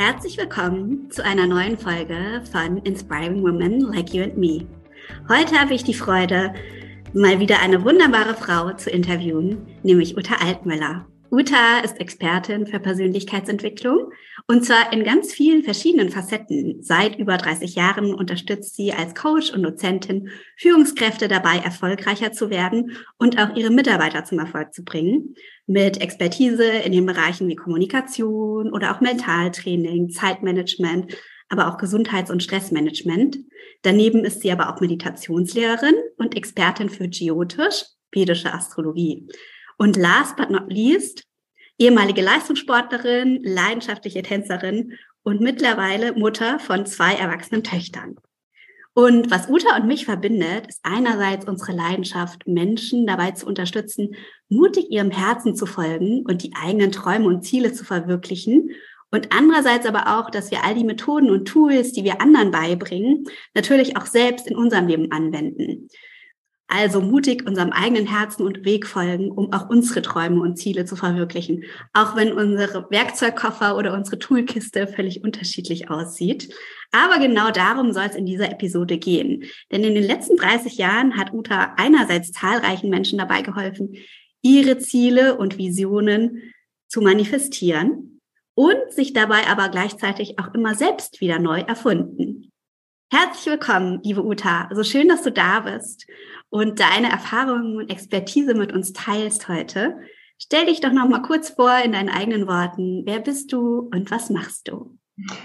Herzlich willkommen zu einer neuen Folge von Inspiring Women Like You and Me. Heute habe ich die Freude, mal wieder eine wunderbare Frau zu interviewen, nämlich Uta Altmüller. Uta ist Expertin für Persönlichkeitsentwicklung und zwar in ganz vielen verschiedenen Facetten. Seit über 30 Jahren unterstützt sie als Coach und Dozentin Führungskräfte dabei, erfolgreicher zu werden und auch ihre Mitarbeiter zum Erfolg zu bringen. Mit Expertise in den Bereichen wie Kommunikation oder auch Mentaltraining, Zeitmanagement, aber auch Gesundheits- und Stressmanagement. Daneben ist sie aber auch Meditationslehrerin und Expertin für Geotisch, vedische Astrologie. Und last but not least, ehemalige Leistungssportlerin, leidenschaftliche Tänzerin und mittlerweile Mutter von zwei erwachsenen Töchtern. Und was Uta und mich verbindet, ist einerseits unsere Leidenschaft, Menschen dabei zu unterstützen, mutig ihrem Herzen zu folgen und die eigenen Träume und Ziele zu verwirklichen. Und andererseits aber auch, dass wir all die Methoden und Tools, die wir anderen beibringen, natürlich auch selbst in unserem Leben anwenden. Also mutig unserem eigenen Herzen und Weg folgen, um auch unsere Träume und Ziele zu verwirklichen. Auch wenn unsere Werkzeugkoffer oder unsere Toolkiste völlig unterschiedlich aussieht. Aber genau darum soll es in dieser Episode gehen. Denn in den letzten 30 Jahren hat Uta einerseits zahlreichen Menschen dabei geholfen, ihre Ziele und Visionen zu manifestieren und sich dabei aber gleichzeitig auch immer selbst wieder neu erfunden. Herzlich willkommen, liebe Uta. So schön, dass du da bist und deine Erfahrungen und Expertise mit uns teilst heute. Stell dich doch noch mal kurz vor in deinen eigenen Worten. Wer bist du und was machst du?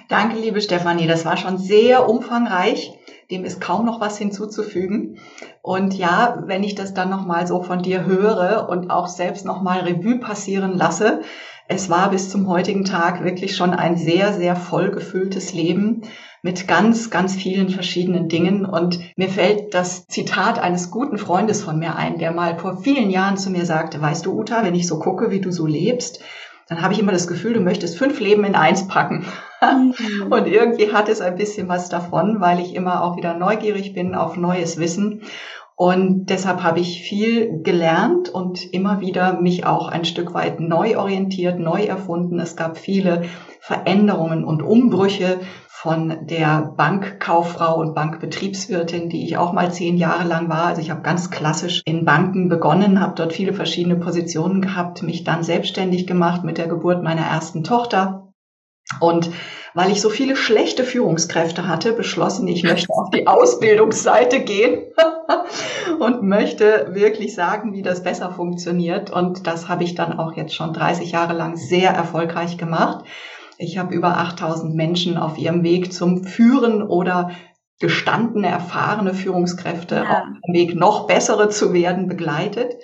Danke, liebe Stefanie. Das war schon sehr umfangreich. Dem ist kaum noch was hinzuzufügen. Und ja, wenn ich das dann noch mal so von dir höre und auch selbst noch mal Revue passieren lasse, es war bis zum heutigen Tag wirklich schon ein sehr, sehr vollgefülltes Leben mit ganz, ganz vielen verschiedenen Dingen. Und mir fällt das Zitat eines guten Freundes von mir ein, der mal vor vielen Jahren zu mir sagte, weißt du, Uta, wenn ich so gucke, wie du so lebst, dann habe ich immer das Gefühl, du möchtest fünf Leben in eins packen. Mhm. Und irgendwie hat es ein bisschen was davon, weil ich immer auch wieder neugierig bin auf neues Wissen. Und deshalb habe ich viel gelernt und immer wieder mich auch ein Stück weit neu orientiert, neu erfunden. Es gab viele Veränderungen und Umbrüche von der Bankkauffrau und Bankbetriebswirtin, die ich auch mal zehn Jahre lang war. Also ich habe ganz klassisch in Banken begonnen, habe dort viele verschiedene Positionen gehabt, mich dann selbstständig gemacht mit der Geburt meiner ersten Tochter. Und weil ich so viele schlechte Führungskräfte hatte, beschlossen, ich möchte auf die Ausbildungsseite gehen und möchte wirklich sagen, wie das besser funktioniert. Und das habe ich dann auch jetzt schon 30 Jahre lang sehr erfolgreich gemacht. Ich habe über 8000 Menschen auf ihrem Weg zum Führen oder gestandene, erfahrene Führungskräfte ja. auf dem Weg, noch bessere zu werden, begleitet.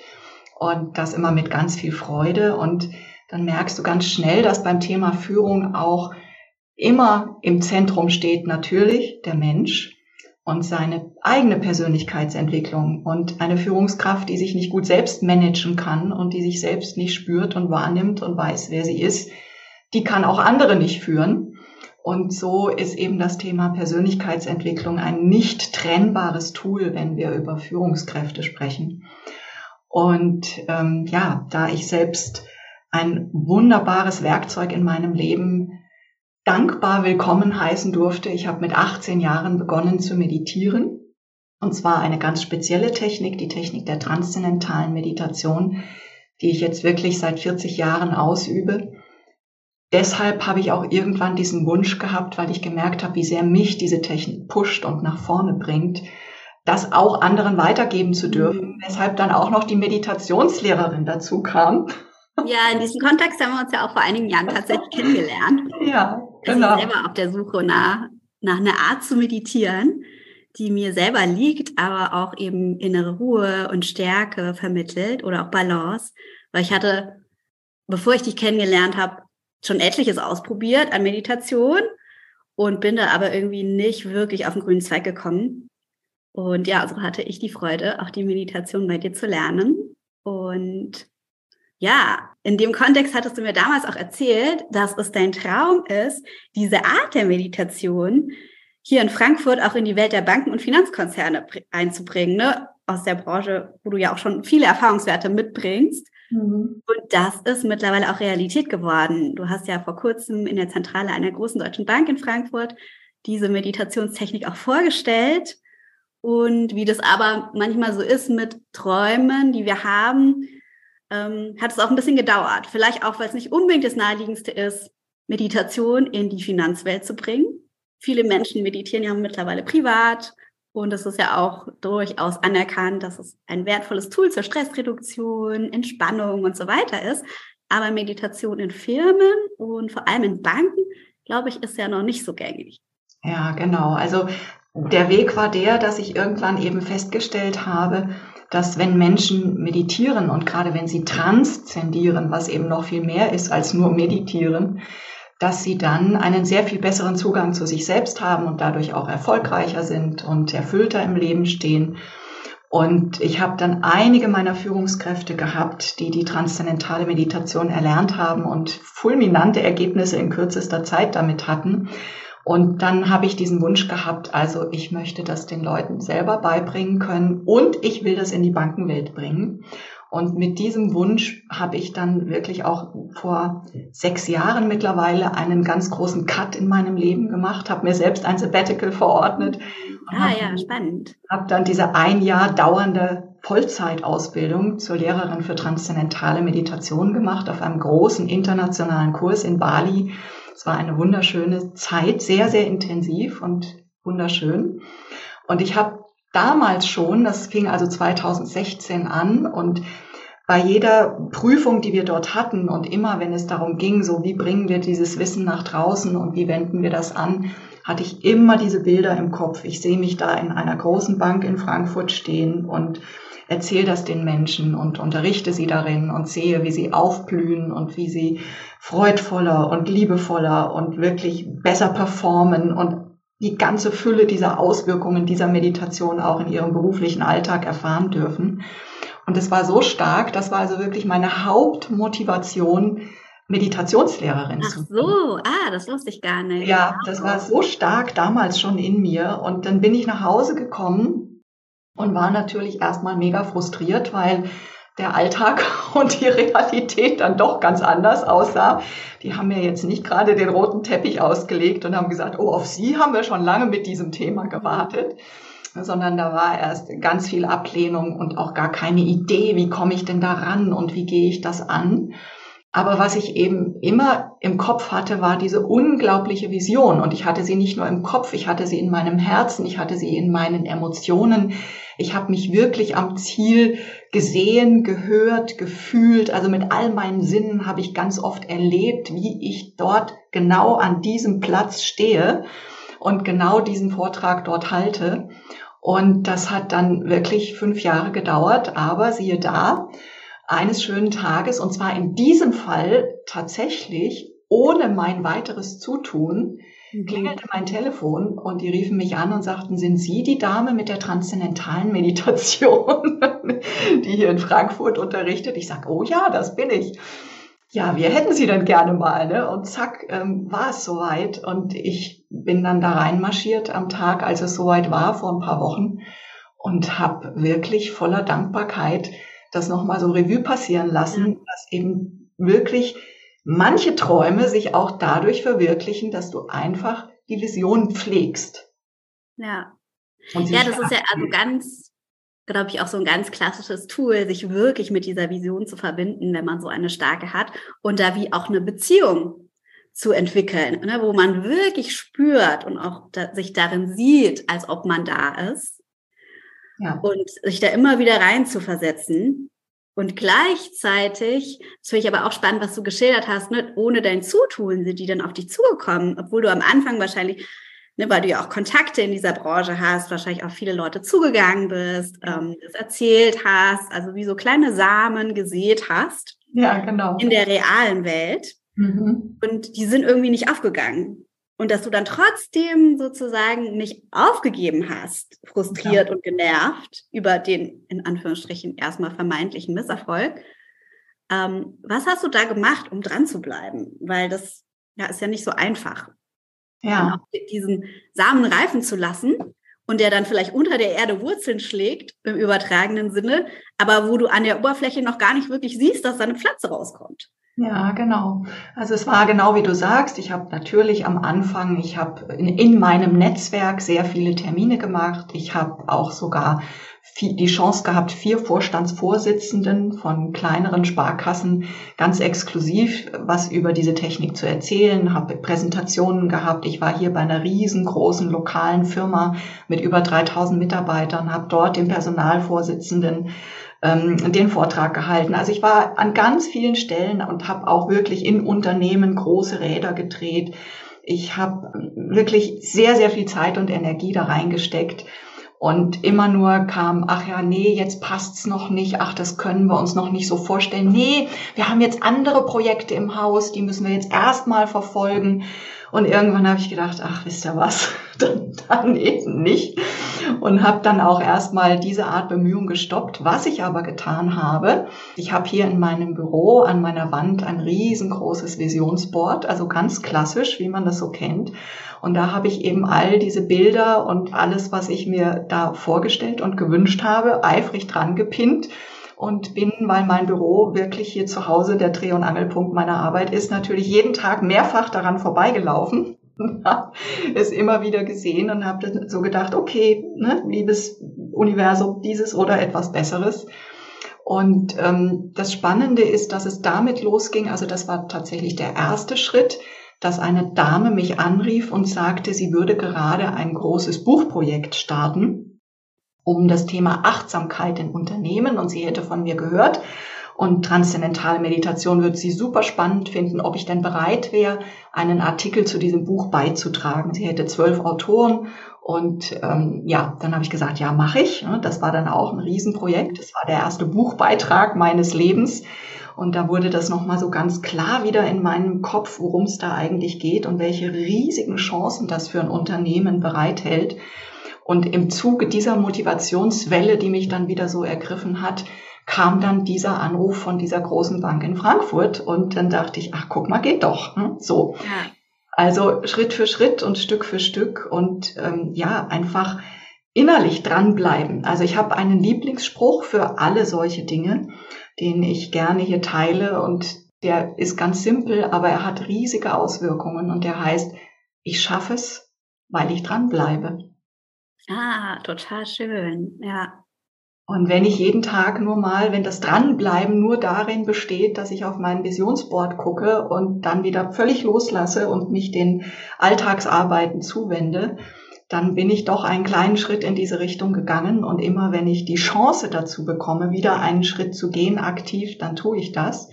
Und das immer mit ganz viel Freude. Und dann merkst du ganz schnell, dass beim Thema Führung auch immer im Zentrum steht natürlich der Mensch und seine eigene Persönlichkeitsentwicklung und eine Führungskraft, die sich nicht gut selbst managen kann und die sich selbst nicht spürt und wahrnimmt und weiß, wer sie ist, die kann auch andere nicht führen. Und so ist eben das Thema Persönlichkeitsentwicklung ein nicht trennbares Tool, wenn wir über Führungskräfte sprechen. Und ähm, ja, da ich selbst ein wunderbares Werkzeug in meinem Leben dankbar willkommen heißen durfte. Ich habe mit 18 Jahren begonnen zu meditieren. Und zwar eine ganz spezielle Technik, die Technik der transzendentalen Meditation, die ich jetzt wirklich seit 40 Jahren ausübe. Deshalb habe ich auch irgendwann diesen Wunsch gehabt, weil ich gemerkt habe, wie sehr mich diese Technik pusht und nach vorne bringt, das auch anderen weitergeben zu dürfen, mhm. weshalb dann auch noch die Meditationslehrerin dazu kam. Ja, in diesem Kontext haben wir uns ja auch vor einigen Jahren tatsächlich kennengelernt. Ja, genau. Also selber auf der Suche nach, nach einer Art zu meditieren, die mir selber liegt, aber auch eben innere Ruhe und Stärke vermittelt oder auch Balance. Weil ich hatte, bevor ich dich kennengelernt habe, schon etliches ausprobiert an Meditation und bin da aber irgendwie nicht wirklich auf den grünen Zweig gekommen. Und ja, so hatte ich die Freude, auch die Meditation bei dir zu lernen. Und ja, in dem Kontext hattest du mir damals auch erzählt, dass es dein Traum ist, diese Art der Meditation hier in Frankfurt auch in die Welt der Banken und Finanzkonzerne einzubringen, ne? aus der Branche, wo du ja auch schon viele Erfahrungswerte mitbringst. Mhm. Und das ist mittlerweile auch Realität geworden. Du hast ja vor kurzem in der Zentrale einer großen deutschen Bank in Frankfurt diese Meditationstechnik auch vorgestellt. Und wie das aber manchmal so ist mit Träumen, die wir haben, ähm, hat es auch ein bisschen gedauert. Vielleicht auch, weil es nicht unbedingt das Naheliegendste ist, Meditation in die Finanzwelt zu bringen. Viele Menschen meditieren ja mittlerweile privat und es ist ja auch durchaus anerkannt, dass es ein wertvolles Tool zur Stressreduktion, Entspannung und so weiter ist. Aber Meditation in Firmen und vor allem in Banken, glaube ich, ist ja noch nicht so gängig. Ja, genau. Also der Weg war der, dass ich irgendwann eben festgestellt habe, dass wenn Menschen meditieren und gerade wenn sie transzendieren, was eben noch viel mehr ist als nur meditieren, dass sie dann einen sehr viel besseren Zugang zu sich selbst haben und dadurch auch erfolgreicher sind und erfüllter im Leben stehen. Und ich habe dann einige meiner Führungskräfte gehabt, die die transzendentale Meditation erlernt haben und fulminante Ergebnisse in kürzester Zeit damit hatten. Und dann habe ich diesen Wunsch gehabt, also ich möchte das den Leuten selber beibringen können und ich will das in die Bankenwelt bringen. Und mit diesem Wunsch habe ich dann wirklich auch vor sechs Jahren mittlerweile einen ganz großen Cut in meinem Leben gemacht, habe mir selbst ein Sabbatical verordnet. Ah ja, spannend. Habe dann diese ein Jahr dauernde Vollzeitausbildung zur Lehrerin für transzendentale Meditation gemacht auf einem großen internationalen Kurs in Bali. Es war eine wunderschöne Zeit, sehr, sehr intensiv und wunderschön. Und ich habe damals schon, das fing also 2016 an und bei jeder Prüfung, die wir dort hatten und immer, wenn es darum ging, so wie bringen wir dieses Wissen nach draußen und wie wenden wir das an, hatte ich immer diese Bilder im Kopf. Ich sehe mich da in einer großen Bank in Frankfurt stehen und erzähle das den Menschen und unterrichte sie darin und sehe, wie sie aufblühen und wie sie freudvoller und liebevoller und wirklich besser performen und die ganze Fülle dieser Auswirkungen dieser Meditation auch in ihrem beruflichen Alltag erfahren dürfen. Und es war so stark, das war also wirklich meine Hauptmotivation, Meditationslehrerin Ach zu sein. so, ah, das wusste ich gar nicht. Ja, das war so stark damals schon in mir. Und dann bin ich nach Hause gekommen und war natürlich erstmal mega frustriert, weil der Alltag und die Realität dann doch ganz anders aussah. Die haben mir jetzt nicht gerade den roten Teppich ausgelegt und haben gesagt, oh, auf Sie haben wir schon lange mit diesem Thema gewartet, sondern da war erst ganz viel Ablehnung und auch gar keine Idee, wie komme ich denn da ran und wie gehe ich das an. Aber was ich eben immer im Kopf hatte, war diese unglaubliche Vision. Und ich hatte sie nicht nur im Kopf, ich hatte sie in meinem Herzen, ich hatte sie in meinen Emotionen. Ich habe mich wirklich am Ziel gesehen, gehört, gefühlt. Also mit all meinen Sinnen habe ich ganz oft erlebt, wie ich dort genau an diesem Platz stehe und genau diesen Vortrag dort halte. Und das hat dann wirklich fünf Jahre gedauert. Aber siehe da, eines schönen Tages, und zwar in diesem Fall tatsächlich ohne mein weiteres Zutun, mhm. klingelte mein Telefon und die riefen mich an und sagten, sind Sie die Dame mit der transzendentalen Meditation, die hier in Frankfurt unterrichtet? Ich sage, oh ja, das bin ich. Ja, wir hätten Sie dann gerne mal, ne? Und zack, ähm, war es soweit. Und ich bin dann da reinmarschiert am Tag, als es soweit war, vor ein paar Wochen, und habe wirklich voller Dankbarkeit das nochmal so Revue passieren lassen, dass eben wirklich manche Träume sich auch dadurch verwirklichen, dass du einfach die Vision pflegst. Ja. Ja, das ist ja also ganz, glaube ich, auch so ein ganz klassisches Tool, sich wirklich mit dieser Vision zu verbinden, wenn man so eine starke hat und da wie auch eine Beziehung zu entwickeln, ne, wo man wirklich spürt und auch da, sich darin sieht, als ob man da ist. Ja. Und sich da immer wieder rein zu versetzen. Und gleichzeitig, das finde ich aber auch spannend, was du geschildert hast, ne, ohne dein Zutun sind die dann auf dich zugekommen, obwohl du am Anfang wahrscheinlich, ne, weil du ja auch Kontakte in dieser Branche hast, wahrscheinlich auch viele Leute zugegangen bist, ähm, das erzählt hast, also wie so kleine Samen gesät hast. Ja, genau. In der realen Welt. Mhm. Und die sind irgendwie nicht aufgegangen. Und dass du dann trotzdem sozusagen nicht aufgegeben hast, frustriert ja. und genervt über den in Anführungsstrichen erstmal vermeintlichen Misserfolg. Ähm, was hast du da gemacht, um dran zu bleiben? Weil das ja, ist ja nicht so einfach. Ja. Diesen Samen reifen zu lassen und der dann vielleicht unter der Erde Wurzeln schlägt, im übertragenen Sinne, aber wo du an der Oberfläche noch gar nicht wirklich siehst, dass da eine Pflanze rauskommt. Ja, genau. Also es war genau wie du sagst. Ich habe natürlich am Anfang, ich habe in, in, meinem Netzwerk sehr viele Termine gemacht. Ich habe auch sogar die Chance gehabt, vier Vorstandsvorsitzenden von kleineren Sparkassen ganz exklusiv was über diese Technik zu erzählen, habe Präsentationen gehabt. Ich war hier bei einer riesengroßen lokalen Firma mit über 3000 Mitarbeitern, habe dort den Personalvorsitzenden ähm, den Vortrag gehalten. Also ich war an ganz vielen Stellen und habe auch wirklich in Unternehmen große Räder gedreht. Ich habe wirklich sehr, sehr viel Zeit und Energie da reingesteckt. Und immer nur kam, ach ja, nee, jetzt passt's noch nicht, ach, das können wir uns noch nicht so vorstellen. Nee, wir haben jetzt andere Projekte im Haus, die müssen wir jetzt erstmal verfolgen. Und irgendwann habe ich gedacht, ach, wisst ihr was, dann, dann eben nicht. Und habe dann auch erstmal diese Art Bemühung gestoppt. Was ich aber getan habe, ich habe hier in meinem Büro an meiner Wand ein riesengroßes Visionsboard, also ganz klassisch, wie man das so kennt. Und da habe ich eben all diese Bilder und alles, was ich mir da vorgestellt und gewünscht habe, eifrig dran gepinnt und bin, weil mein Büro wirklich hier zu Hause der Dreh- und Angelpunkt meiner Arbeit ist, natürlich jeden Tag mehrfach daran vorbeigelaufen. es immer wieder gesehen und habe so gedacht, okay, ne, liebes Universum, dieses oder etwas Besseres. Und ähm, das Spannende ist, dass es damit losging, also das war tatsächlich der erste Schritt, dass eine Dame mich anrief und sagte, sie würde gerade ein großes Buchprojekt starten um das Thema Achtsamkeit in Unternehmen und sie hätte von mir gehört. Und transzendentale Meditation wird sie super spannend finden, ob ich denn bereit wäre, einen Artikel zu diesem Buch beizutragen. Sie hätte zwölf Autoren und ähm, ja, dann habe ich gesagt, ja, mache ich. Das war dann auch ein Riesenprojekt. Das war der erste Buchbeitrag meines Lebens. Und da wurde das nochmal so ganz klar wieder in meinem Kopf, worum es da eigentlich geht und welche riesigen Chancen das für ein Unternehmen bereithält. Und im Zuge dieser Motivationswelle, die mich dann wieder so ergriffen hat, kam dann dieser Anruf von dieser großen Bank in Frankfurt und dann dachte ich, ach guck mal, geht doch. Hm? So. Ja. Also Schritt für Schritt und Stück für Stück und ähm, ja, einfach innerlich dranbleiben. Also ich habe einen Lieblingsspruch für alle solche Dinge, den ich gerne hier teile und der ist ganz simpel, aber er hat riesige Auswirkungen und der heißt, ich schaffe es, weil ich dranbleibe. Ah, total schön, ja. Und wenn ich jeden Tag nur mal, wenn das Dranbleiben nur darin besteht, dass ich auf mein Visionsboard gucke und dann wieder völlig loslasse und mich den Alltagsarbeiten zuwende, dann bin ich doch einen kleinen Schritt in diese Richtung gegangen. Und immer wenn ich die Chance dazu bekomme, wieder einen Schritt zu gehen aktiv, dann tue ich das.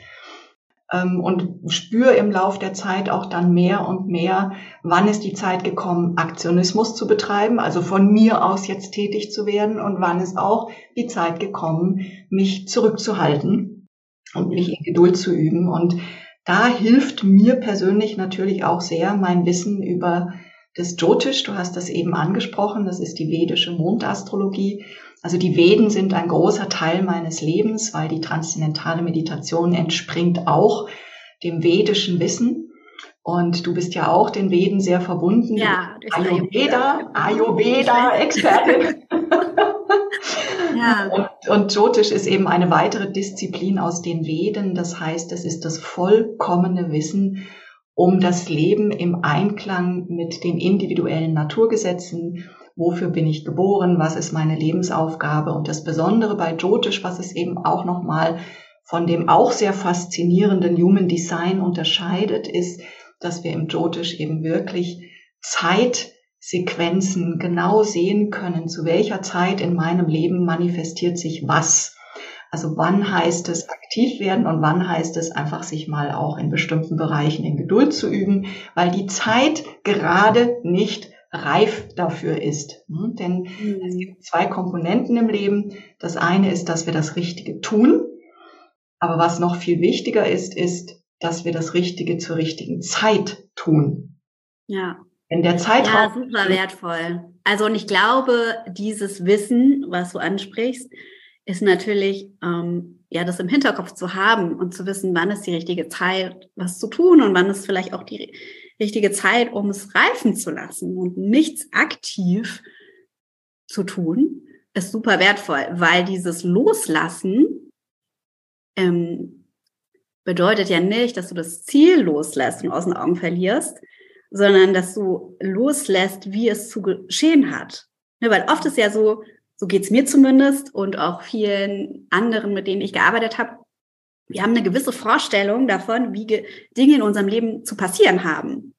Ähm, und spüre im Lauf der Zeit auch dann mehr und mehr, wann ist die Zeit gekommen, Aktionismus zu betreiben, also von mir aus jetzt tätig zu werden und wann ist auch die Zeit gekommen, mich zurückzuhalten und mich in Geduld zu üben. Und da hilft mir persönlich natürlich auch sehr mein Wissen über das Jyotish. Du hast das eben angesprochen. Das ist die vedische Mondastrologie. Also die Veden sind ein großer Teil meines Lebens, weil die transzendentale Meditation entspringt auch dem vedischen Wissen. Und du bist ja auch den Veden sehr verbunden. Ja, Ayurveda, Ayurveda-Expertin. ja. Und, und Jyotish ist eben eine weitere Disziplin aus den Veden. Das heißt, es ist das vollkommene Wissen um das Leben im Einklang mit den individuellen Naturgesetzen wofür bin ich geboren, was ist meine Lebensaufgabe. Und das Besondere bei Jyotish, was es eben auch nochmal von dem auch sehr faszinierenden Human Design unterscheidet, ist, dass wir im Jyotish eben wirklich Zeitsequenzen genau sehen können, zu welcher Zeit in meinem Leben manifestiert sich was. Also wann heißt es aktiv werden und wann heißt es einfach sich mal auch in bestimmten Bereichen in Geduld zu üben, weil die Zeit gerade nicht reif dafür ist. Hm? Denn mhm. es gibt zwei Komponenten im Leben. Das eine ist, dass wir das Richtige tun. Aber was noch viel wichtiger ist, ist, dass wir das Richtige zur richtigen Zeit tun. Ja. In der Zeitraum. Ja, super wertvoll. Also, und ich glaube, dieses Wissen, was du ansprichst, ist natürlich, ähm, ja, das im Hinterkopf zu haben und zu wissen, wann ist die richtige Zeit, was zu tun und wann ist vielleicht auch die richtige Zeit, um es reifen zu lassen und nichts aktiv zu tun, ist super wertvoll, weil dieses Loslassen ähm, bedeutet ja nicht, dass du das Ziel loslässt und aus den Augen verlierst, sondern dass du loslässt, wie es zu geschehen hat. Ne, weil oft ist ja so, so geht's mir zumindest und auch vielen anderen, mit denen ich gearbeitet habe. Wir haben eine gewisse Vorstellung davon, wie Dinge in unserem Leben zu passieren haben.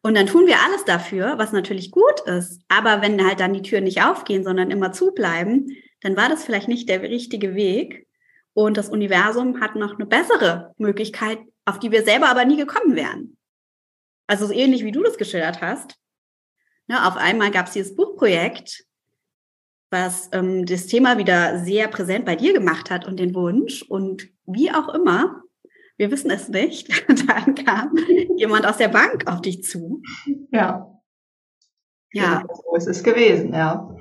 Und dann tun wir alles dafür, was natürlich gut ist. Aber wenn halt dann die Türen nicht aufgehen, sondern immer zubleiben, dann war das vielleicht nicht der richtige Weg. Und das Universum hat noch eine bessere Möglichkeit, auf die wir selber aber nie gekommen wären. Also so ähnlich wie du das geschildert hast. Ja, auf einmal gab es dieses Buchprojekt was ähm, das Thema wieder sehr präsent bei dir gemacht hat und den Wunsch. Und wie auch immer, wir wissen es nicht, dann kam jemand aus der Bank auf dich zu. Ja. Ja. Genau, so ist es gewesen, ja.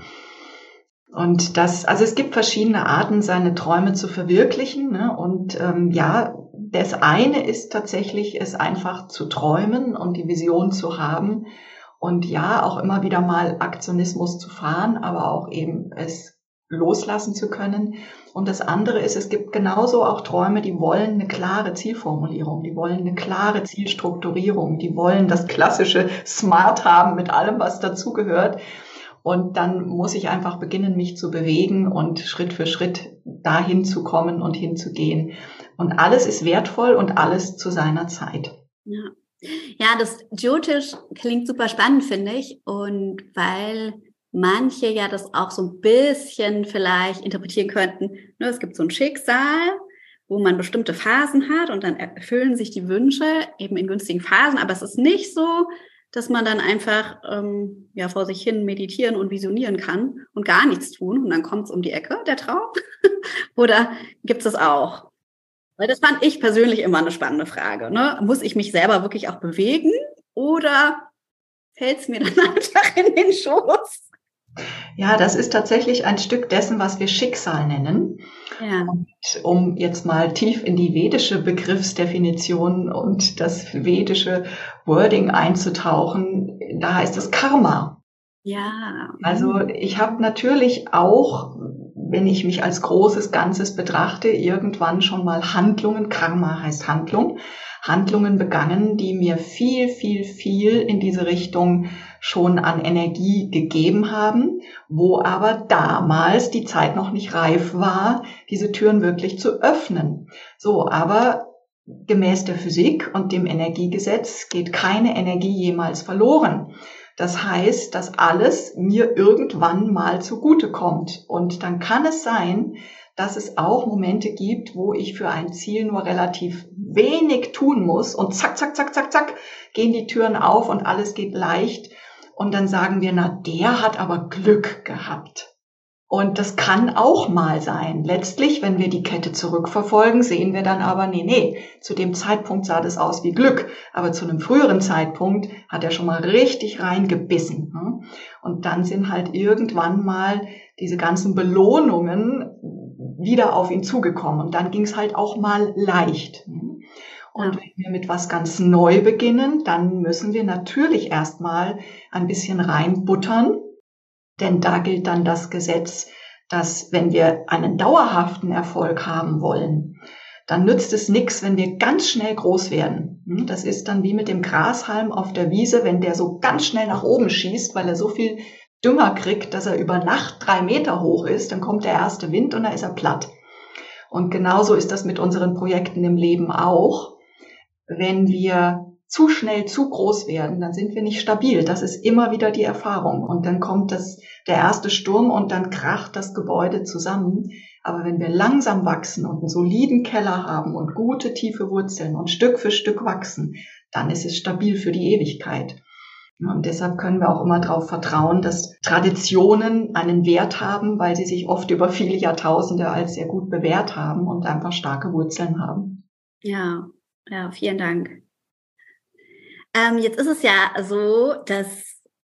Und das, also es gibt verschiedene Arten, seine Träume zu verwirklichen. Ne? Und ähm, ja, das eine ist tatsächlich, es einfach zu träumen und die Vision zu haben und ja, auch immer wieder mal Aktionismus zu fahren, aber auch eben es loslassen zu können. Und das andere ist, es gibt genauso auch Träume, die wollen eine klare Zielformulierung, die wollen eine klare Zielstrukturierung, die wollen das klassische Smart haben mit allem, was dazugehört. Und dann muss ich einfach beginnen, mich zu bewegen und Schritt für Schritt dahin zu kommen und hinzugehen. Und alles ist wertvoll und alles zu seiner Zeit. Ja. Ja, das Jyotish klingt super spannend, finde ich. Und weil manche ja das auch so ein bisschen vielleicht interpretieren könnten, ne, es gibt so ein Schicksal, wo man bestimmte Phasen hat und dann erfüllen sich die Wünsche eben in günstigen Phasen. Aber es ist nicht so, dass man dann einfach ähm, ja vor sich hin meditieren und visionieren kann und gar nichts tun und dann kommt es um die Ecke, der Traum. Oder gibt es das auch? Weil das fand ich persönlich immer eine spannende Frage. Ne? Muss ich mich selber wirklich auch bewegen oder fällt es mir dann einfach in den Schoß? Ja, das ist tatsächlich ein Stück dessen, was wir Schicksal nennen. Ja. Und um jetzt mal tief in die vedische Begriffsdefinition und das vedische Wording einzutauchen, da heißt es Karma. Ja. Also ich habe natürlich auch wenn ich mich als großes Ganzes betrachte, irgendwann schon mal Handlungen, Karma heißt Handlung, Handlungen begangen, die mir viel, viel, viel in diese Richtung schon an Energie gegeben haben, wo aber damals die Zeit noch nicht reif war, diese Türen wirklich zu öffnen. So, aber gemäß der Physik und dem Energiegesetz geht keine Energie jemals verloren. Das heißt, dass alles mir irgendwann mal zugute kommt. Und dann kann es sein, dass es auch Momente gibt, wo ich für ein Ziel nur relativ wenig tun muss und zack, zack, zack, zack, zack, gehen die Türen auf und alles geht leicht. Und dann sagen wir, na, der hat aber Glück gehabt. Und das kann auch mal sein. Letztlich, wenn wir die Kette zurückverfolgen, sehen wir dann aber, nee, nee, zu dem Zeitpunkt sah das aus wie Glück. Aber zu einem früheren Zeitpunkt hat er schon mal richtig reingebissen. Ne? Und dann sind halt irgendwann mal diese ganzen Belohnungen wieder auf ihn zugekommen. Und dann ging es halt auch mal leicht. Ne? Und wenn wir mit was ganz neu beginnen, dann müssen wir natürlich erstmal ein bisschen reinbuttern denn da gilt dann das Gesetz, dass wenn wir einen dauerhaften Erfolg haben wollen, dann nützt es nichts, wenn wir ganz schnell groß werden. Hm, das ist dann wie mit dem Grashalm auf der Wiese, wenn der so ganz schnell nach oben schießt, weil er so viel Dünger kriegt, dass er über Nacht drei Meter hoch ist, dann kommt der erste Wind und dann ist er platt. Und genauso ist das mit unseren Projekten im Leben auch. Wenn wir zu schnell zu groß werden, dann sind wir nicht stabil. Das ist immer wieder die Erfahrung. Und dann kommt das, der erste Sturm und dann kracht das Gebäude zusammen. Aber wenn wir langsam wachsen und einen soliden Keller haben und gute tiefe Wurzeln und Stück für Stück wachsen, dann ist es stabil für die Ewigkeit. Und deshalb können wir auch immer darauf vertrauen, dass Traditionen einen Wert haben, weil sie sich oft über viele Jahrtausende als sehr gut bewährt haben und einfach starke Wurzeln haben. Ja, ja, vielen Dank. Ähm, jetzt ist es ja so, dass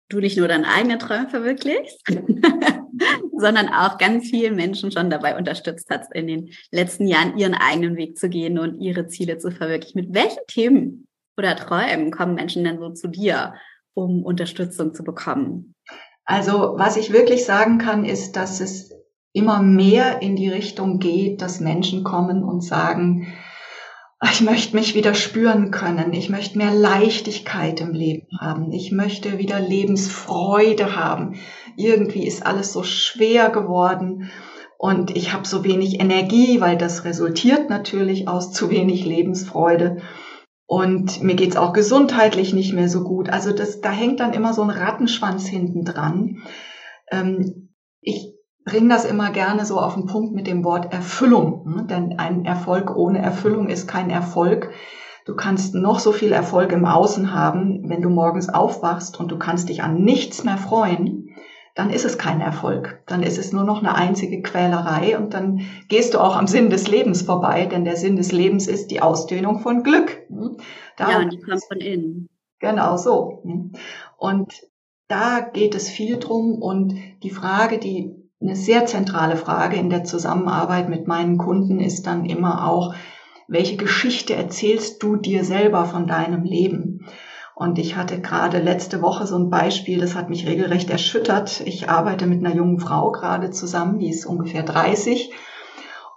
du nicht nur deine eigenen Träume verwirklichst, sondern auch ganz vielen Menschen schon dabei unterstützt hast, in den letzten Jahren ihren eigenen Weg zu gehen und ihre Ziele zu verwirklichen. Mit welchen Themen oder Träumen kommen Menschen denn so zu dir, um Unterstützung zu bekommen? Also was ich wirklich sagen kann, ist, dass es immer mehr in die Richtung geht, dass Menschen kommen und sagen, ich möchte mich wieder spüren können. Ich möchte mehr Leichtigkeit im Leben haben. Ich möchte wieder Lebensfreude haben. Irgendwie ist alles so schwer geworden und ich habe so wenig Energie, weil das resultiert natürlich aus zu wenig Lebensfreude. Und mir geht's auch gesundheitlich nicht mehr so gut. Also das, da hängt dann immer so ein Rattenschwanz hinten dran. Ähm, ich bringe das immer gerne so auf den Punkt mit dem Wort Erfüllung. Hm? Denn ein Erfolg ohne Erfüllung ist kein Erfolg. Du kannst noch so viel Erfolg im Außen haben, wenn du morgens aufwachst und du kannst dich an nichts mehr freuen, dann ist es kein Erfolg. Dann ist es nur noch eine einzige Quälerei und dann gehst du auch am Sinn des Lebens vorbei, denn der Sinn des Lebens ist die Ausdehnung von Glück. Hm? Darum ja, und die kommt von innen. Genau so. Hm? Und da geht es viel drum und die Frage, die eine sehr zentrale Frage in der Zusammenarbeit mit meinen Kunden ist dann immer auch, welche Geschichte erzählst du dir selber von deinem Leben? Und ich hatte gerade letzte Woche so ein Beispiel, das hat mich regelrecht erschüttert. Ich arbeite mit einer jungen Frau gerade zusammen, die ist ungefähr 30.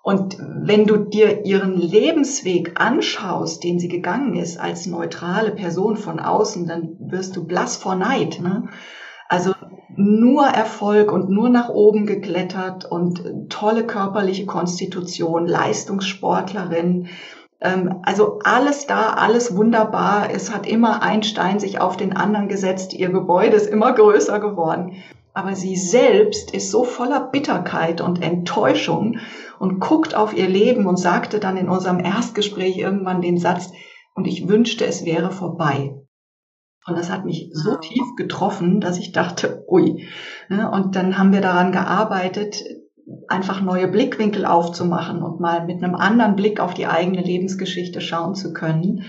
Und wenn du dir ihren Lebensweg anschaust, den sie gegangen ist als neutrale Person von außen, dann wirst du blass vor Neid. Ne? Also nur Erfolg und nur nach oben geklettert und tolle körperliche Konstitution, Leistungssportlerin. Ähm, also alles da, alles wunderbar. Es hat immer ein Stein sich auf den anderen gesetzt. Ihr Gebäude ist immer größer geworden. Aber sie selbst ist so voller Bitterkeit und Enttäuschung und guckt auf ihr Leben und sagte dann in unserem Erstgespräch irgendwann den Satz, und ich wünschte, es wäre vorbei. Und das hat mich so tief getroffen, dass ich dachte, ui. Ne, und dann haben wir daran gearbeitet, einfach neue Blickwinkel aufzumachen und mal mit einem anderen Blick auf die eigene Lebensgeschichte schauen zu können.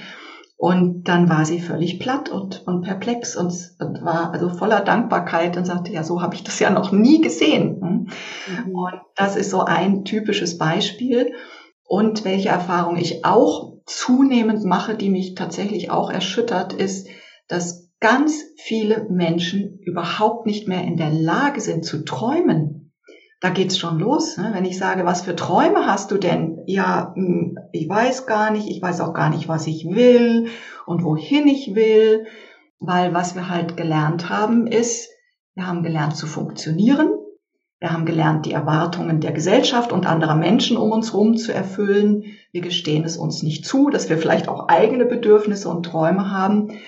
Und dann war sie völlig platt und, und perplex und, und war also voller Dankbarkeit und sagte, ja, so habe ich das ja noch nie gesehen. Ne? Mhm. Und das ist so ein typisches Beispiel. Und welche Erfahrung ich auch zunehmend mache, die mich tatsächlich auch erschüttert, ist, dass ganz viele Menschen überhaupt nicht mehr in der Lage sind zu träumen. Da geht's schon los. Ne? Wenn ich sage, was für Träume hast du denn? Ja, hm, ich weiß gar nicht, ich weiß auch gar nicht, was ich will und wohin ich will, weil was wir halt gelernt haben ist, wir haben gelernt zu funktionieren, wir haben gelernt, die Erwartungen der Gesellschaft und anderer Menschen um uns herum zu erfüllen. Wir gestehen es uns nicht zu, dass wir vielleicht auch eigene Bedürfnisse und Träume haben.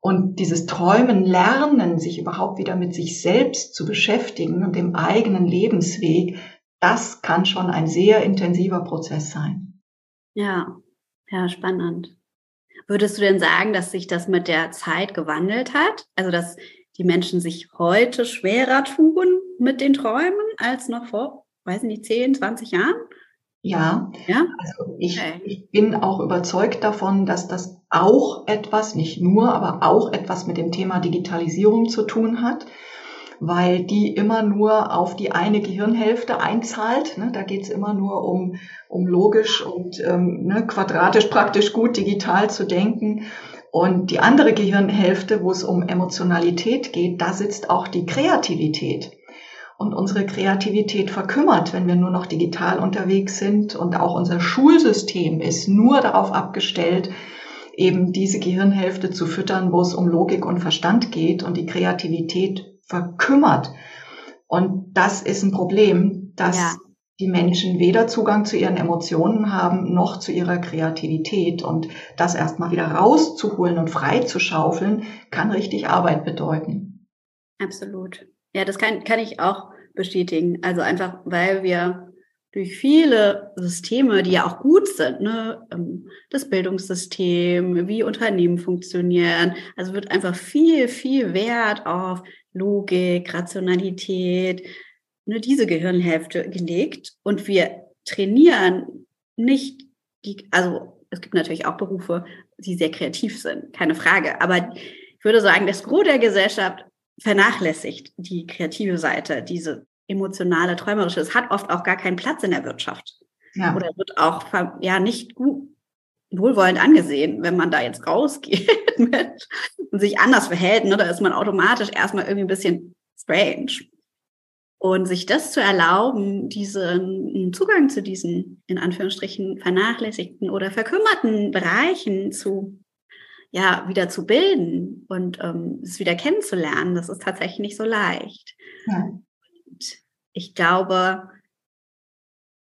Und dieses Träumen, Lernen, sich überhaupt wieder mit sich selbst zu beschäftigen und dem eigenen Lebensweg, das kann schon ein sehr intensiver Prozess sein. Ja, ja, spannend. Würdest du denn sagen, dass sich das mit der Zeit gewandelt hat? Also, dass die Menschen sich heute schwerer tun mit den Träumen als noch vor, weiß nicht, 10, 20 Jahren? Ja, ja? also ich, okay. ich bin auch überzeugt davon, dass das auch etwas, nicht nur, aber auch etwas mit dem Thema Digitalisierung zu tun hat, weil die immer nur auf die eine Gehirnhälfte einzahlt. Ne? Da geht's immer nur um, um logisch und ähm, ne, quadratisch praktisch gut digital zu denken. Und die andere Gehirnhälfte, wo es um Emotionalität geht, da sitzt auch die Kreativität und unsere Kreativität verkümmert, wenn wir nur noch digital unterwegs sind. Und auch unser Schulsystem ist nur darauf abgestellt, eben diese Gehirnhälfte zu füttern, wo es um Logik und Verstand geht und die Kreativität verkümmert. Und das ist ein Problem, das ja. die Menschen weder Zugang zu ihren Emotionen haben noch zu ihrer Kreativität. Und das erstmal wieder rauszuholen und freizuschaufeln, kann richtig Arbeit bedeuten. Absolut. Ja, das kann, kann ich auch bestätigen. Also einfach, weil wir durch viele Systeme, die ja auch gut sind, ne, ähm, das Bildungssystem, wie Unternehmen funktionieren, also wird einfach viel, viel Wert auf Logik, Rationalität, nur diese Gehirnhälfte gelegt und wir trainieren nicht die, also es gibt natürlich auch Berufe, die sehr kreativ sind, keine Frage. Aber ich würde sagen, das Gros der Gesellschaft vernachlässigt die kreative Seite, diese emotionale, träumerische. Es hat oft auch gar keinen Platz in der Wirtschaft. Ja. Oder wird auch ja nicht gut, wohlwollend angesehen, wenn man da jetzt rausgeht mit und sich anders verhält. Ne? Da ist man automatisch erstmal irgendwie ein bisschen strange. Und sich das zu erlauben, diesen Zugang zu diesen, in Anführungsstrichen, vernachlässigten oder verkümmerten Bereichen zu, ja, wieder zu bilden und ähm, es wieder kennenzulernen, das ist tatsächlich nicht so leicht. Ja. ich glaube,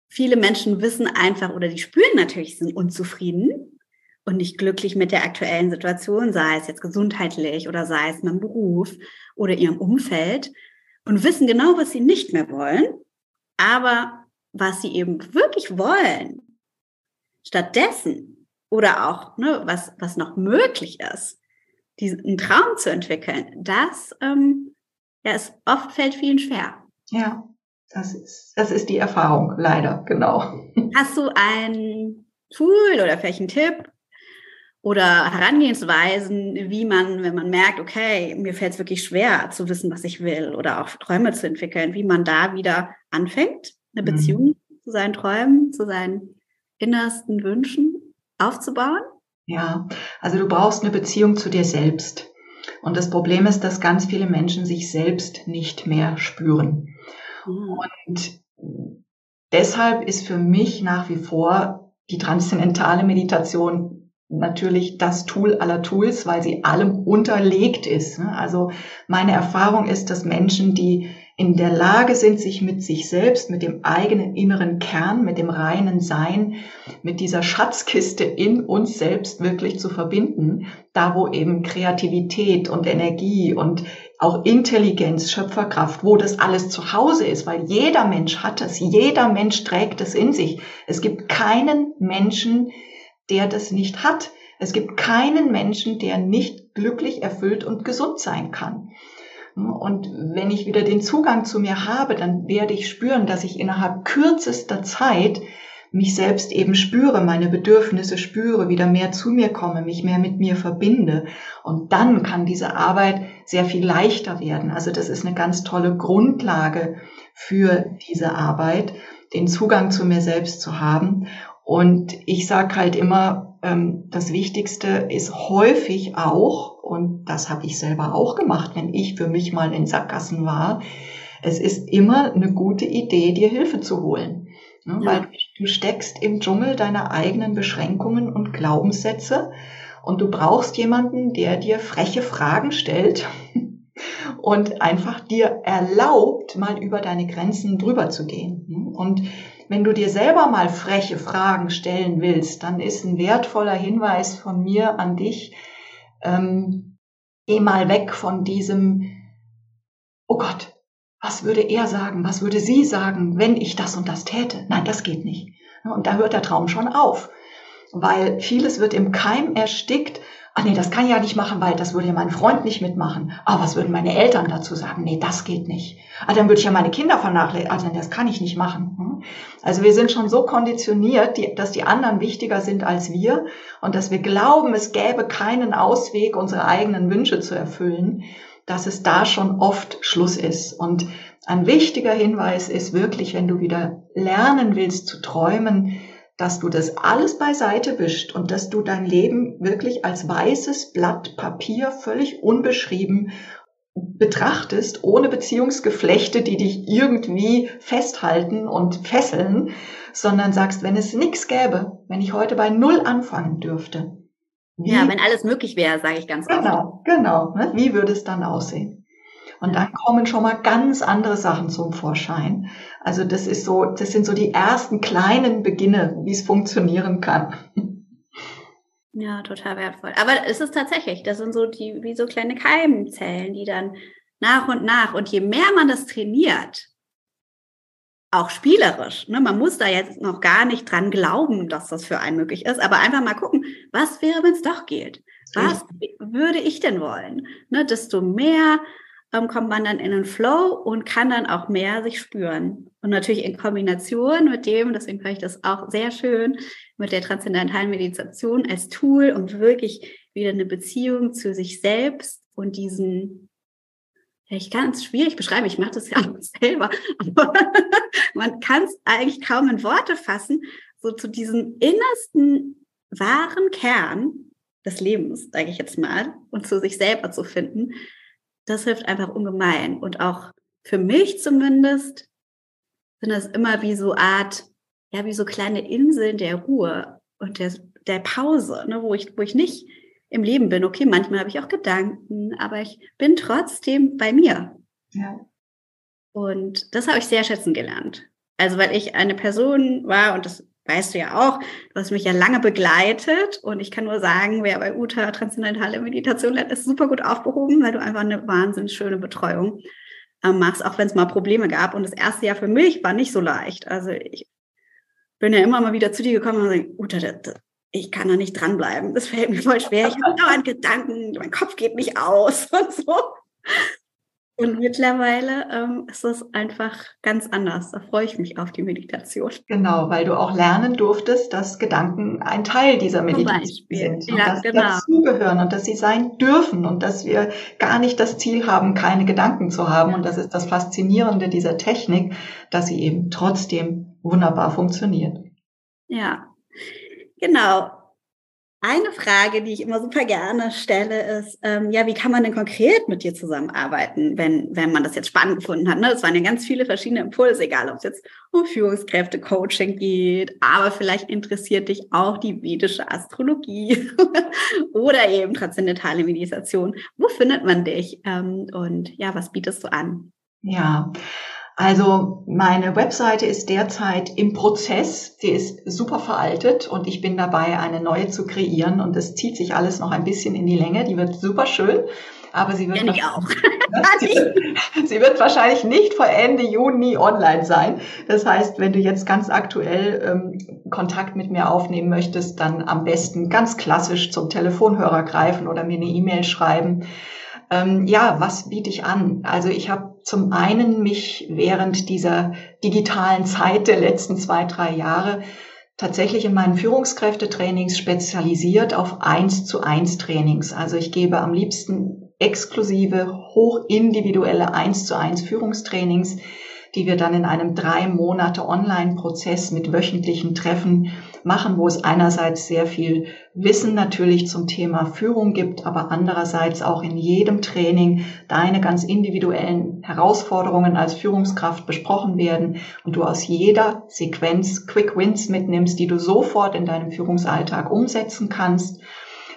viele Menschen wissen einfach oder die spüren natürlich, sind unzufrieden und nicht glücklich mit der aktuellen Situation, sei es jetzt gesundheitlich oder sei es mit dem Beruf oder ihrem Umfeld und wissen genau, was sie nicht mehr wollen, aber was sie eben wirklich wollen, stattdessen oder auch, ne, was, was noch möglich ist, diesen Traum zu entwickeln, das ähm, ja, ist oft fällt vielen schwer. Ja, das ist, das ist die Erfahrung, leider, genau. Hast du ein Tool oder vielleicht einen Tipp, oder Herangehensweisen, wie man, wenn man merkt, okay, mir fällt es wirklich schwer zu wissen, was ich will oder auch Träume zu entwickeln, wie man da wieder anfängt, eine mhm. Beziehung mhm. zu seinen Träumen, zu seinen innersten Wünschen aufzubauen? Ja, also du brauchst eine Beziehung zu dir selbst. Und das Problem ist, dass ganz viele Menschen sich selbst nicht mehr spüren. Mhm. Und deshalb ist für mich nach wie vor die transzendentale Meditation natürlich das Tool aller Tools, weil sie allem unterlegt ist. Ne? Also meine Erfahrung ist, dass Menschen, die in der Lage sind, sich mit sich selbst, mit dem eigenen inneren Kern, mit dem reinen Sein, mit dieser Schatzkiste in uns selbst wirklich zu verbinden, da wo eben Kreativität und Energie und auch Intelligenz, Schöpferkraft, wo das alles zu Hause ist, weil jeder Mensch hat es, jeder Mensch trägt es in sich. Es gibt keinen Menschen, der das nicht hat. Es gibt keinen Menschen, der nicht glücklich, erfüllt und gesund sein kann. Und wenn ich wieder den Zugang zu mir habe, dann werde ich spüren, dass ich innerhalb kürzester Zeit mich selbst eben spüre, meine Bedürfnisse spüre, wieder mehr zu mir komme, mich mehr mit mir verbinde. Und dann kann diese Arbeit sehr viel leichter werden. Also das ist eine ganz tolle Grundlage für diese Arbeit, den Zugang zu mir selbst zu haben. Und ich sage halt immer, das Wichtigste ist häufig auch, und das habe ich selber auch gemacht, wenn ich für mich mal in Sackgassen war, es ist immer eine gute Idee, dir Hilfe zu holen. Ne? Ja. Weil du steckst im Dschungel deiner eigenen Beschränkungen und Glaubenssätze und du brauchst jemanden, der dir freche Fragen stellt und einfach dir erlaubt, mal über deine Grenzen drüber zu gehen. Und wenn du dir selber mal freche Fragen stellen willst, dann ist ein wertvoller Hinweis von mir an dich, ähm, geh mal weg von diesem, oh Gott, was würde er sagen, was würde sie sagen, wenn ich das und das täte? Nein, das geht nicht. Und da hört der Traum schon auf, weil vieles wird im Keim erstickt ach nee, das kann ich ja nicht machen, weil das würde ja mein Freund nicht mitmachen. Ah, was würden meine Eltern dazu sagen? Nee, das geht nicht. Ah, dann würde ich ja meine Kinder vernachlässigen. Also das kann ich nicht machen. Hm? Also wir sind schon so konditioniert, dass die anderen wichtiger sind als wir und dass wir glauben, es gäbe keinen Ausweg, unsere eigenen Wünsche zu erfüllen, dass es da schon oft Schluss ist. Und ein wichtiger Hinweis ist wirklich, wenn du wieder lernen willst zu träumen, dass du das alles beiseite wischt und dass du dein Leben wirklich als weißes Blatt Papier völlig unbeschrieben betrachtest, ohne Beziehungsgeflechte, die dich irgendwie festhalten und fesseln, sondern sagst, wenn es nichts gäbe, wenn ich heute bei Null anfangen dürfte. Ja, wenn alles möglich wäre, sage ich ganz genau, oft. Genau, genau. Ne? Wie würde es dann aussehen? Und dann kommen schon mal ganz andere Sachen zum Vorschein. Also das ist so, das sind so die ersten kleinen Beginne, wie es funktionieren kann. Ja, total wertvoll. Aber es ist tatsächlich, das sind so die, wie so kleine Keimzellen, die dann nach und nach, und je mehr man das trainiert, auch spielerisch, ne, man muss da jetzt noch gar nicht dran glauben, dass das für einen möglich ist, aber einfach mal gucken, was wäre, wenn es doch geht? Was würde ich denn wollen? Ne, desto mehr ähm, kommt man dann in den Flow und kann dann auch mehr sich spüren. Und natürlich in Kombination mit dem, deswegen fand ich das auch sehr schön, mit der transzendentalen Meditation als Tool, um wirklich wieder eine Beziehung zu sich selbst und diesen, ja, ich kann es schwierig beschreiben, ich mache das ja auch selber, aber man kann es eigentlich kaum in Worte fassen, so zu diesem innersten wahren Kern des Lebens, sage ich jetzt mal, und zu sich selber zu finden, das hilft einfach ungemein. Und auch für mich zumindest sind das immer wie so Art, ja, wie so kleine Inseln der Ruhe und der, der Pause, ne, wo ich, wo ich nicht im Leben bin. Okay, manchmal habe ich auch Gedanken, aber ich bin trotzdem bei mir. Ja. Und das habe ich sehr schätzen gelernt. Also, weil ich eine Person war, und das weißt du ja auch, du hast mich ja lange begleitet und ich kann nur sagen, wer bei Uta transzendentale Meditation lernt, ist super gut aufgehoben, weil du einfach eine wahnsinnig schöne Betreuung ähm, machst, auch wenn es mal Probleme gab. Und das erste Jahr für mich war nicht so leicht. Also ich bin ja immer mal wieder zu dir gekommen und gesagt, Uta, das, ich kann da nicht dranbleiben. Das fällt mir voll schwer. Ich habe dauernd Gedanken, mein Kopf geht nicht aus und so. Und mittlerweile ähm, ist es einfach ganz anders. Da freue ich mich auf die Meditation. Genau, weil du auch lernen durftest, dass Gedanken ein Teil dieser Meditation sind. Und ja, dass genau. sie dazugehören und dass sie sein dürfen und dass wir gar nicht das Ziel haben, keine Gedanken zu haben. Und das ist das Faszinierende dieser Technik, dass sie eben trotzdem wunderbar funktioniert. Ja, genau. Eine Frage, die ich immer super gerne stelle, ist, ähm, ja, wie kann man denn konkret mit dir zusammenarbeiten, wenn, wenn man das jetzt spannend gefunden hat? Ne? Das waren ja ganz viele verschiedene Impulse, egal ob es jetzt um Führungskräfte-Coaching geht, aber vielleicht interessiert dich auch die vedische Astrologie oder eben transzendentale Meditation. Wo findet man dich? Ähm, und ja, was bietest du an? Ja, also meine Webseite ist derzeit im Prozess. Die ist super veraltet und ich bin dabei, eine neue zu kreieren. Und es zieht sich alles noch ein bisschen in die Länge. Die wird super schön. Aber sie wird, auch. sie wird wahrscheinlich nicht vor Ende Juni online sein. Das heißt, wenn du jetzt ganz aktuell ähm, Kontakt mit mir aufnehmen möchtest, dann am besten ganz klassisch zum Telefonhörer greifen oder mir eine E-Mail schreiben. Ähm, ja, was biete ich an? Also ich habe zum einen mich während dieser digitalen Zeit der letzten zwei, drei Jahre tatsächlich in meinen Führungskräftetrainings spezialisiert auf eins zu eins Trainings. Also ich gebe am liebsten exklusive, hochindividuelle eins zu eins Führungstrainings, die wir dann in einem drei Monate Online-Prozess mit wöchentlichen Treffen machen, wo es einerseits sehr viel Wissen natürlich zum Thema Führung gibt, aber andererseits auch in jedem Training deine ganz individuellen Herausforderungen als Führungskraft besprochen werden und du aus jeder Sequenz Quick Wins mitnimmst, die du sofort in deinem Führungsalltag umsetzen kannst.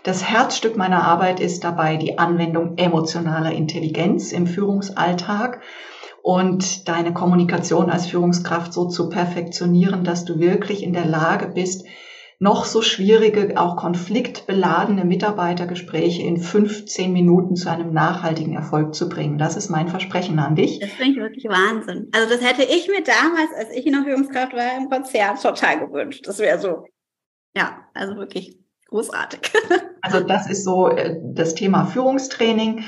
Das Herzstück meiner Arbeit ist dabei die Anwendung emotionaler Intelligenz im Führungsalltag und deine Kommunikation als Führungskraft so zu perfektionieren, dass du wirklich in der Lage bist, noch so schwierige, auch konfliktbeladene Mitarbeitergespräche in 15 Minuten zu einem nachhaltigen Erfolg zu bringen. Das ist mein Versprechen an dich. Das finde ich wirklich Wahnsinn. Also das hätte ich mir damals, als ich noch Führungskraft war, im Konzert total gewünscht. Das wäre so, ja, also wirklich großartig. Also das ist so äh, das Thema Führungstraining.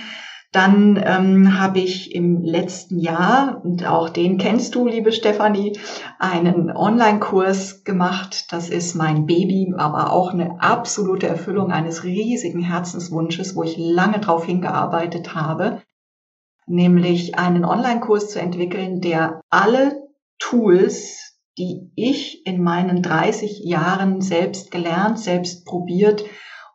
Dann ähm, habe ich im letzten Jahr, und auch den kennst du, liebe Stefanie, einen Online-Kurs gemacht. Das ist mein Baby, aber auch eine absolute Erfüllung eines riesigen Herzenswunsches, wo ich lange drauf hingearbeitet habe, nämlich einen Online-Kurs zu entwickeln, der alle Tools, die ich in meinen 30 Jahren selbst gelernt, selbst probiert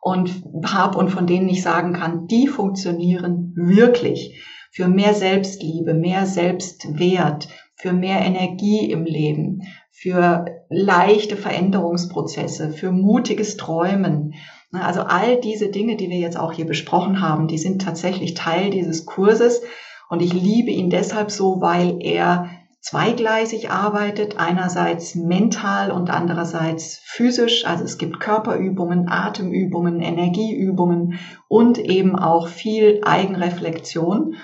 und habe und von denen ich sagen kann, die funktionieren wirklich für mehr Selbstliebe, mehr Selbstwert, für mehr Energie im Leben, für leichte Veränderungsprozesse, für mutiges Träumen. Also all diese Dinge, die wir jetzt auch hier besprochen haben, die sind tatsächlich Teil dieses Kurses. Und ich liebe ihn deshalb so, weil er zweigleisig arbeitet, einerseits mental und andererseits physisch. Also es gibt Körperübungen, Atemübungen, Energieübungen und eben auch viel Eigenreflexion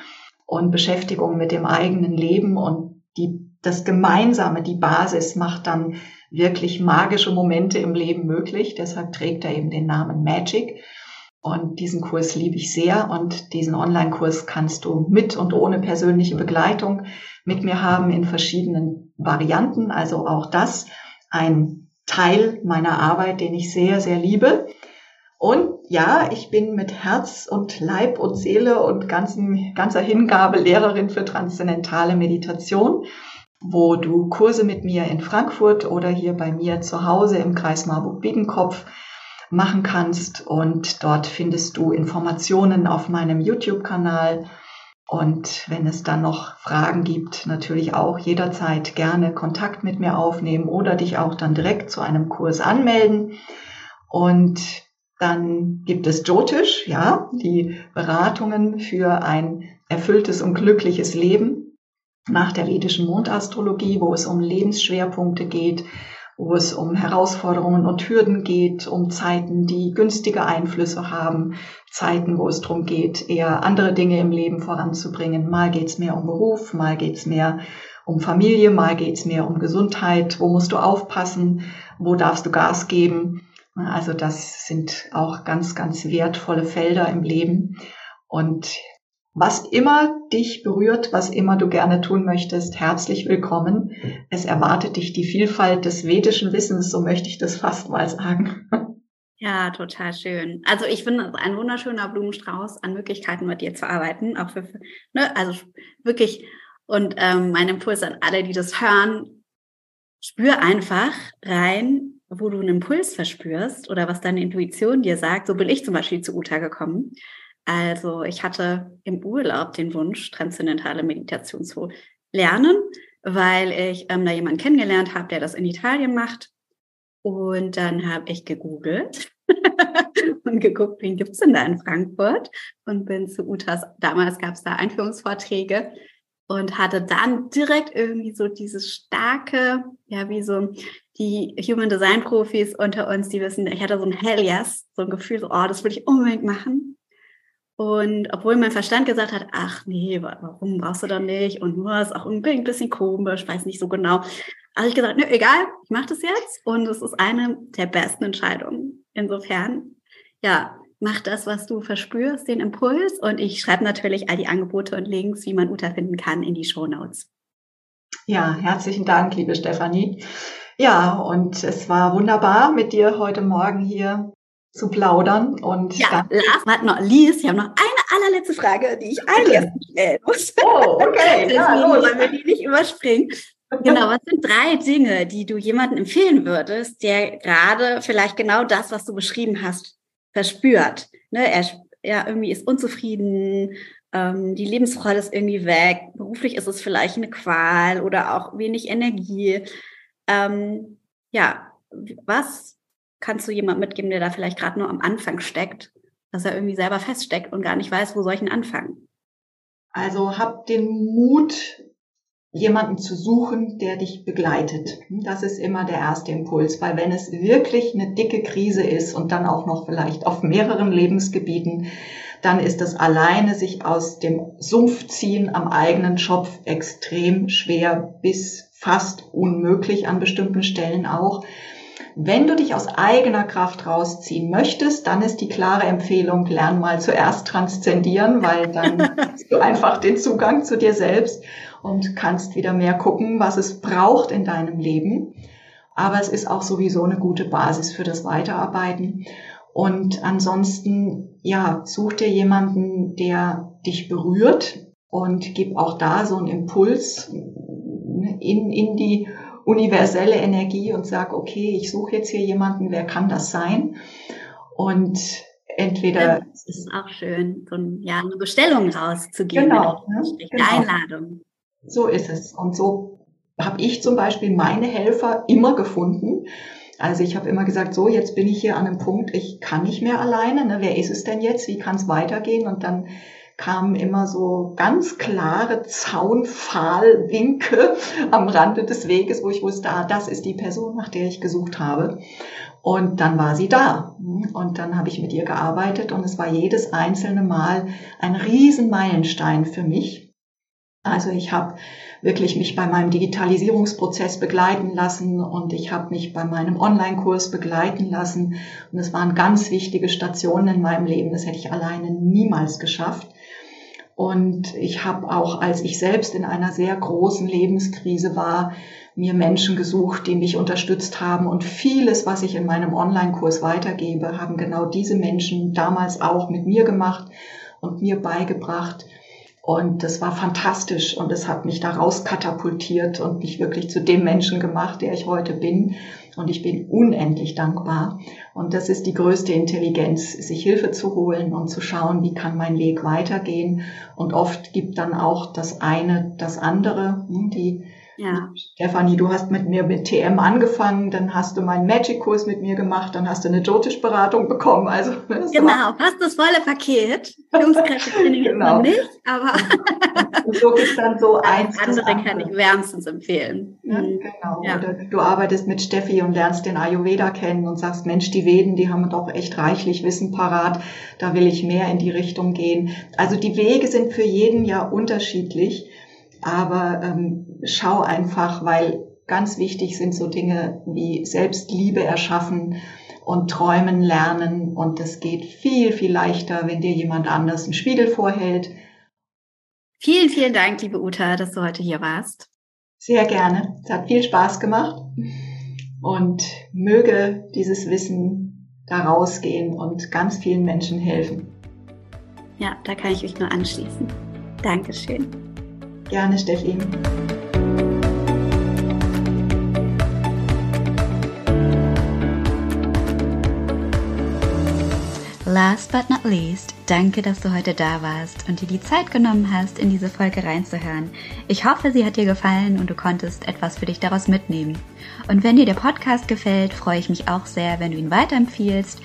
und Beschäftigung mit dem eigenen Leben und die, das Gemeinsame, die Basis macht dann wirklich magische Momente im Leben möglich. Deshalb trägt er eben den Namen Magic. Und diesen Kurs liebe ich sehr und diesen Online-Kurs kannst du mit und ohne persönliche Begleitung mit mir haben in verschiedenen Varianten. Also auch das ein Teil meiner Arbeit, den ich sehr, sehr liebe. Und ja, ich bin mit Herz und Leib und Seele und ganzen, ganzer Hingabe Lehrerin für transzendentale Meditation, wo du Kurse mit mir in Frankfurt oder hier bei mir zu Hause im Kreis Marburg-Biedenkopf machen kannst. Und dort findest du Informationen auf meinem YouTube-Kanal. Und wenn es dann noch Fragen gibt, natürlich auch jederzeit gerne Kontakt mit mir aufnehmen oder dich auch dann direkt zu einem Kurs anmelden. Und dann gibt es Jyotish, ja, die Beratungen für ein erfülltes und glückliches Leben nach der vedischen Mondastrologie, wo es um Lebensschwerpunkte geht, wo es um Herausforderungen und Hürden geht, um Zeiten, die günstige Einflüsse haben, Zeiten, wo es darum geht, eher andere Dinge im Leben voranzubringen. Mal geht es mehr um Beruf, mal geht es mehr um Familie, mal geht es mehr um Gesundheit. Wo musst du aufpassen? Wo darfst du Gas geben? Also das sind auch ganz, ganz wertvolle Felder im Leben. Und was immer dich berührt, was immer du gerne tun möchtest, herzlich willkommen. Es erwartet dich die Vielfalt des vedischen Wissens, so möchte ich das fast mal sagen. Ja, total schön. Also ich finde ein wunderschöner Blumenstrauß an Möglichkeiten mit dir zu arbeiten, auch für, ne, also wirklich. Und ähm, mein Impuls an alle, die das hören, spür einfach rein, wo du einen Impuls verspürst oder was deine Intuition dir sagt. So bin ich zum Beispiel zu Uta gekommen also ich hatte im Urlaub den Wunsch, transzendentale Meditation zu lernen, weil ich ähm, da jemanden kennengelernt habe, der das in Italien macht. Und dann habe ich gegoogelt und geguckt, wen gibt's denn da in Frankfurt? Und bin zu Utas, damals gab es da Einführungsvorträge und hatte dann direkt irgendwie so dieses starke, ja, wie so die Human Design Profis unter uns, die wissen, ich hatte so ein Hell yes, so ein Gefühl, so, oh, das würde ich unbedingt machen. Und obwohl mein Verstand gesagt hat, ach nee, warum brauchst du dann nicht? Und nur ist auch irgendwie ein bisschen komisch, weiß nicht so genau. Also ich gesagt, nö, egal, ich mache das jetzt. Und es ist eine der besten Entscheidungen. Insofern, ja, mach das, was du verspürst, den Impuls. Und ich schreibe natürlich all die Angebote und Links, wie man Uta finden kann, in die Show Notes. Ja, herzlichen Dank, liebe Stefanie. Ja, und es war wunderbar mit dir heute Morgen hier zu plaudern. Und ja, last but not least, ich habe noch eine allerletzte Frage, die ich eigentlich stellen muss. Oh, okay. Deswegen ja, wollen wir die nicht überspringen. Genau, was sind drei Dinge, die du jemandem empfehlen würdest, der gerade vielleicht genau das, was du beschrieben hast, verspürt? Ne, er ja, irgendwie ist unzufrieden, ähm, die Lebensfreude ist irgendwie weg, beruflich ist es vielleicht eine Qual oder auch wenig Energie. Ähm, ja, was kannst du jemand mitgeben, der da vielleicht gerade nur am Anfang steckt, dass er irgendwie selber feststeckt und gar nicht weiß, wo soll ich denn anfangen? Also hab den Mut, jemanden zu suchen, der dich begleitet. Das ist immer der erste Impuls, weil wenn es wirklich eine dicke Krise ist und dann auch noch vielleicht auf mehreren Lebensgebieten, dann ist das alleine sich aus dem Sumpf ziehen am eigenen Schopf extrem schwer bis fast unmöglich an bestimmten Stellen auch. Wenn du dich aus eigener Kraft rausziehen möchtest, dann ist die klare Empfehlung, lern mal zuerst transzendieren, weil dann hast du einfach den Zugang zu dir selbst und kannst wieder mehr gucken, was es braucht in deinem Leben. Aber es ist auch sowieso eine gute Basis für das Weiterarbeiten. Und ansonsten, ja, such dir jemanden, der dich berührt und gib auch da so einen Impuls in, in die universelle Energie und sag, okay, ich suche jetzt hier jemanden, wer kann das sein? Und entweder. das ist auch schön, so ein, ja, eine Bestellung rauszugeben. Genau, ne? genau. Einladung. So ist es. Und so habe ich zum Beispiel meine Helfer immer gefunden. Also ich habe immer gesagt, so, jetzt bin ich hier an einem Punkt, ich kann nicht mehr alleine. Ne? Wer ist es denn jetzt? Wie kann es weitergehen? Und dann kamen immer so ganz klare Zaunpfahlwinke am Rande des Weges, wo ich wusste, ah, das ist die Person, nach der ich gesucht habe. Und dann war sie da. Und dann habe ich mit ihr gearbeitet und es war jedes einzelne Mal ein Riesenmeilenstein für mich. Also ich habe wirklich mich bei meinem Digitalisierungsprozess begleiten lassen und ich habe mich bei meinem Online-Kurs begleiten lassen. Und es waren ganz wichtige Stationen in meinem Leben. Das hätte ich alleine niemals geschafft. Und ich habe auch, als ich selbst in einer sehr großen Lebenskrise war, mir Menschen gesucht, die mich unterstützt haben. Und vieles, was ich in meinem Online-Kurs weitergebe, haben genau diese Menschen damals auch mit mir gemacht und mir beigebracht. Und das war fantastisch und es hat mich da raus katapultiert und mich wirklich zu dem Menschen gemacht, der ich heute bin. Und ich bin unendlich dankbar. Und das ist die größte Intelligenz, sich Hilfe zu holen und zu schauen, wie kann mein Weg weitergehen. Und oft gibt dann auch das eine das andere. Hm, die ja. Stefanie, du hast mit mir mit TM angefangen, dann hast du meinen Magic-Kurs mit mir gemacht, dann hast du eine Jotisch-Beratung bekommen. Also genau, fast das volle Paket. Führungskräftetraining genau. nicht, aber und so ist dann so eins. Andere, andere kann ich wärmstens empfehlen. Ja, mhm. genau. Ja. Oder du arbeitest mit Steffi und lernst den Ayurveda kennen und sagst, Mensch, die Veden, die haben doch echt reichlich Wissen parat. Da will ich mehr in die Richtung gehen. Also die Wege sind für jeden ja unterschiedlich. Aber ähm, schau einfach, weil ganz wichtig sind so Dinge wie Selbstliebe erschaffen und träumen lernen. Und das geht viel, viel leichter, wenn dir jemand anders einen Spiegel vorhält. Vielen, vielen Dank, liebe Uta, dass du heute hier warst. Sehr gerne. Es hat viel Spaß gemacht. Und möge dieses Wissen da rausgehen und ganz vielen Menschen helfen. Ja, da kann ich mich nur anschließen. Dankeschön. Gerne, Steffi. Last but not least, danke, dass du heute da warst und dir die Zeit genommen hast, in diese Folge reinzuhören. Ich hoffe, sie hat dir gefallen und du konntest etwas für dich daraus mitnehmen. Und wenn dir der Podcast gefällt, freue ich mich auch sehr, wenn du ihn weiterempfiehlst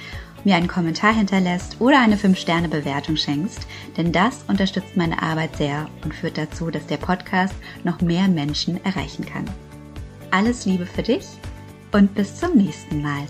mir einen Kommentar hinterlässt oder eine 5-Sterne-Bewertung schenkst, denn das unterstützt meine Arbeit sehr und führt dazu, dass der Podcast noch mehr Menschen erreichen kann. Alles Liebe für dich und bis zum nächsten Mal.